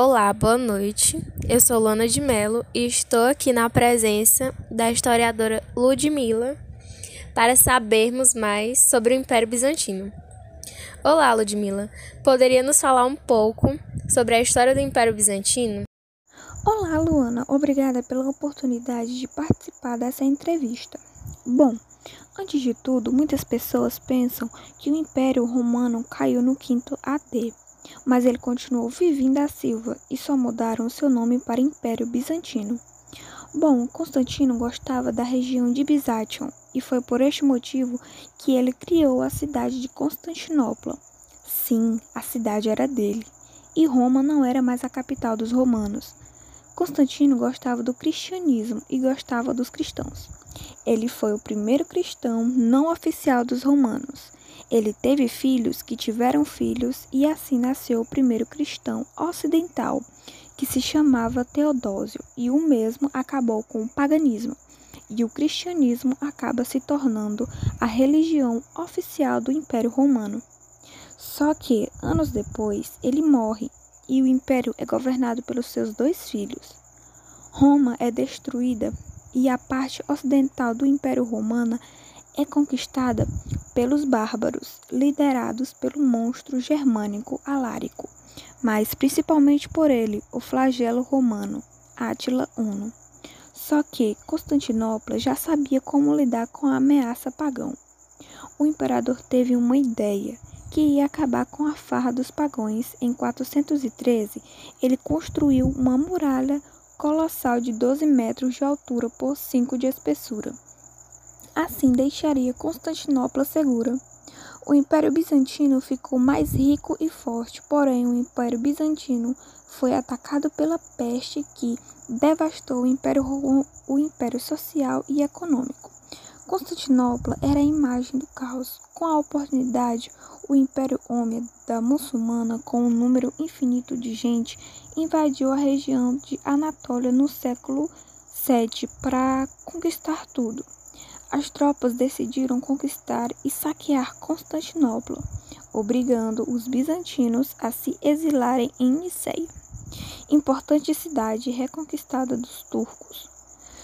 Olá, boa noite. Eu sou Lana de Mello e estou aqui na presença da historiadora Ludmila para sabermos mais sobre o Império Bizantino. Olá, Ludmila. Poderia nos falar um pouco sobre a história do Império Bizantino? Olá, Luana. Obrigada pela oportunidade de participar dessa entrevista. Bom, antes de tudo, muitas pessoas pensam que o Império Romano caiu no quinto AD mas ele continuou vivendo da Silva e só mudaram seu nome para Império Bizantino. Bom, Constantino gostava da região de Bizantium e foi por este motivo que ele criou a cidade de Constantinopla. Sim, a cidade era dele, e Roma não era mais a capital dos romanos. Constantino gostava do cristianismo e gostava dos cristãos. Ele foi o primeiro cristão não oficial dos romanos ele teve filhos que tiveram filhos, e assim nasceu o primeiro cristão ocidental, que se chamava Teodósio, e o mesmo acabou com o paganismo. E o cristianismo acaba se tornando a religião oficial do Império Romano. Só que, anos depois, ele morre e o império é governado pelos seus dois filhos. Roma é destruída e a parte ocidental do Império Romano é conquistada pelos bárbaros, liderados pelo monstro germânico Alárico, mas principalmente por ele, o flagelo romano, Átila Uno. Só que Constantinopla já sabia como lidar com a ameaça pagão. O imperador teve uma ideia que ia acabar com a farra dos pagões. Em 413, ele construiu uma muralha colossal de 12 metros de altura por 5 de espessura. Assim deixaria Constantinopla segura. O Império Bizantino ficou mais rico e forte, porém o Império Bizantino foi atacado pela peste que devastou o Império, o império social e econômico. Constantinopla era a imagem do caos. Com a oportunidade, o Império Ômeda muçulmana, com um número infinito de gente, invadiu a região de Anatólia no século VII para conquistar tudo as tropas decidiram conquistar e saquear Constantinopla, obrigando os bizantinos a se exilarem em Niceia, importante cidade reconquistada dos turcos.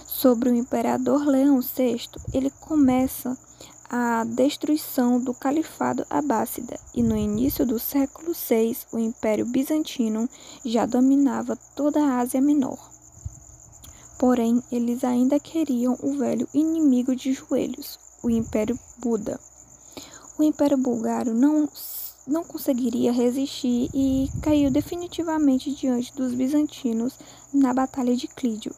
Sobre o imperador Leão VI, ele começa a destruição do califado abássida e no início do século VI o Império Bizantino já dominava toda a Ásia Menor. Porém, eles ainda queriam o velho inimigo de joelhos, o Império Buda. O Império Bulgário não, não conseguiria resistir e caiu definitivamente diante dos bizantinos na Batalha de Clídio.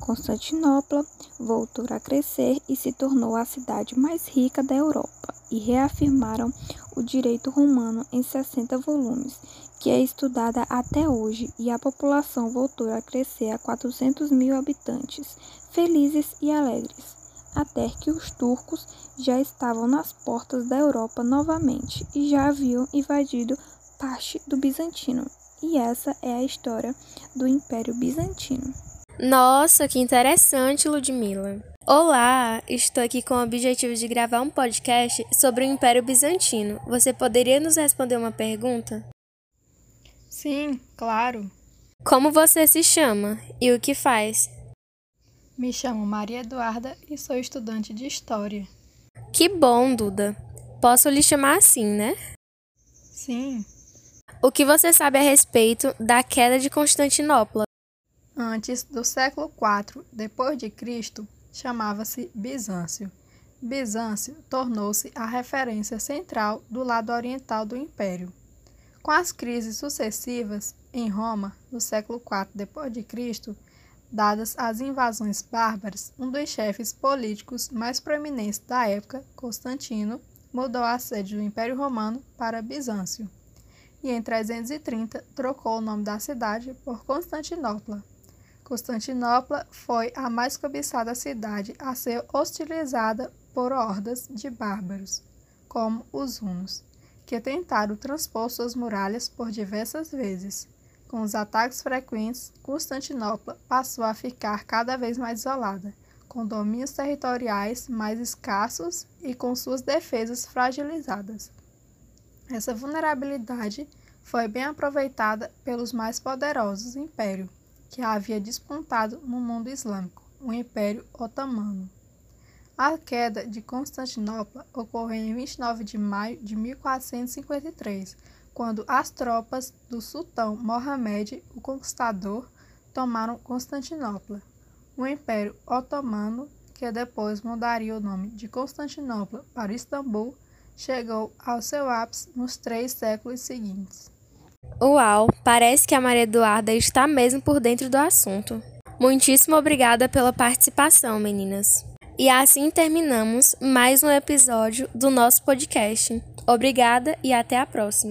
Constantinopla voltou a crescer e se tornou a cidade mais rica da Europa, e reafirmaram o direito romano em 60 volumes, que é estudada até hoje, e a população voltou a crescer a 400 mil habitantes, felizes e alegres, até que os turcos já estavam nas portas da Europa novamente e já haviam invadido parte do Bizantino. E essa é a história do Império Bizantino. Nossa, que interessante, Ludmila. Olá, estou aqui com o objetivo de gravar um podcast sobre o Império Bizantino. Você poderia nos responder uma pergunta? Sim, claro. Como você se chama e o que faz? Me chamo Maria Eduarda e sou estudante de História. Que bom, Duda. Posso lhe chamar assim, né? Sim. O que você sabe a respeito da queda de Constantinopla? Antes do século IV depois de Cristo, chamava-se Bizâncio. Bizâncio tornou-se a referência central do lado oriental do império. Com as crises sucessivas em Roma no século IV Cristo, dadas as invasões bárbaras, um dos chefes políticos mais proeminentes da época, Constantino, mudou a sede do Império Romano para Bizâncio. E em 330 trocou o nome da cidade por Constantinopla. Constantinopla foi a mais cobiçada cidade a ser hostilizada por hordas de bárbaros, como os hunos, que tentaram transpor suas muralhas por diversas vezes. Com os ataques frequentes, Constantinopla passou a ficar cada vez mais isolada, com domínios territoriais mais escassos e com suas defesas fragilizadas. Essa vulnerabilidade foi bem aproveitada pelos mais poderosos império que havia despontado no mundo islâmico, o Império Otomano. A queda de Constantinopla ocorreu em 29 de maio de 1453, quando as tropas do sultão Mohamed, o Conquistador, tomaram Constantinopla. O Império Otomano, que depois mudaria o nome de Constantinopla para Istambul, chegou ao seu ápice nos três séculos seguintes. Uau, parece que a Maria Eduarda está mesmo por dentro do assunto. Muitíssimo obrigada pela participação, meninas. E assim terminamos mais um episódio do nosso podcast. Obrigada e até a próxima.